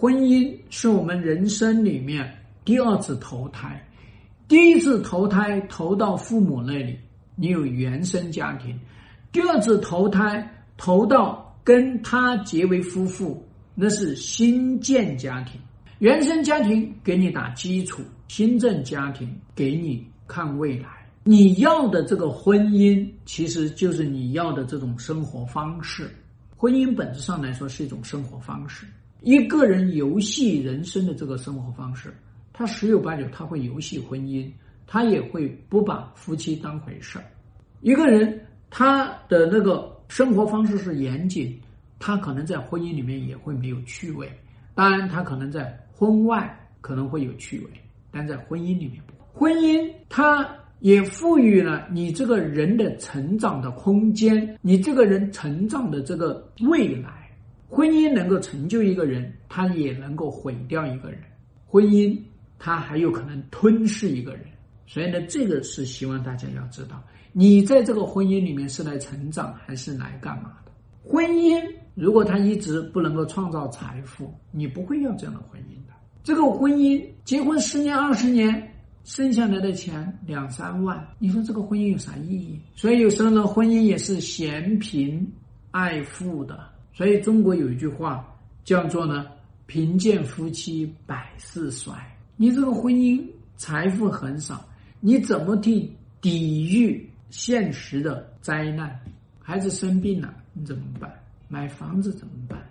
婚姻是我们人生里面第二次投胎，第一次投胎投到父母那里，你有原生家庭；第二次投胎投到跟他结为夫妇，那是新建家庭。原生家庭给你打基础，新政家庭给你看未来。你要的这个婚姻，其实就是你要的这种生活方式。婚姻本质上来说是一种生活方式，一个人游戏人生的这个生活方式，他十有八九他会游戏婚姻，他也会不把夫妻当回事儿。一个人他的那个生活方式是严谨，他可能在婚姻里面也会没有趣味。当然，他可能在婚外可能会有趣味，但在婚姻里面。婚姻它也赋予了你这个人的成长的空间，你这个人成长的这个未来。婚姻能够成就一个人，它也能够毁掉一个人。婚姻它还有可能吞噬一个人。所以呢，这个是希望大家要知道，你在这个婚姻里面是来成长还是来干嘛的？婚姻。如果他一直不能够创造财富，你不会要这样的婚姻的。这个婚姻结婚十年二十年，剩下来的钱两三万，你说这个婚姻有啥意义？所以有时候呢，婚姻也是嫌贫爱富的。所以中国有一句话叫做呢“贫贱夫妻百事衰”。你这个婚姻财富很少，你怎么去抵御现实的灾难？孩子生病了，你怎么办？买房子怎么办？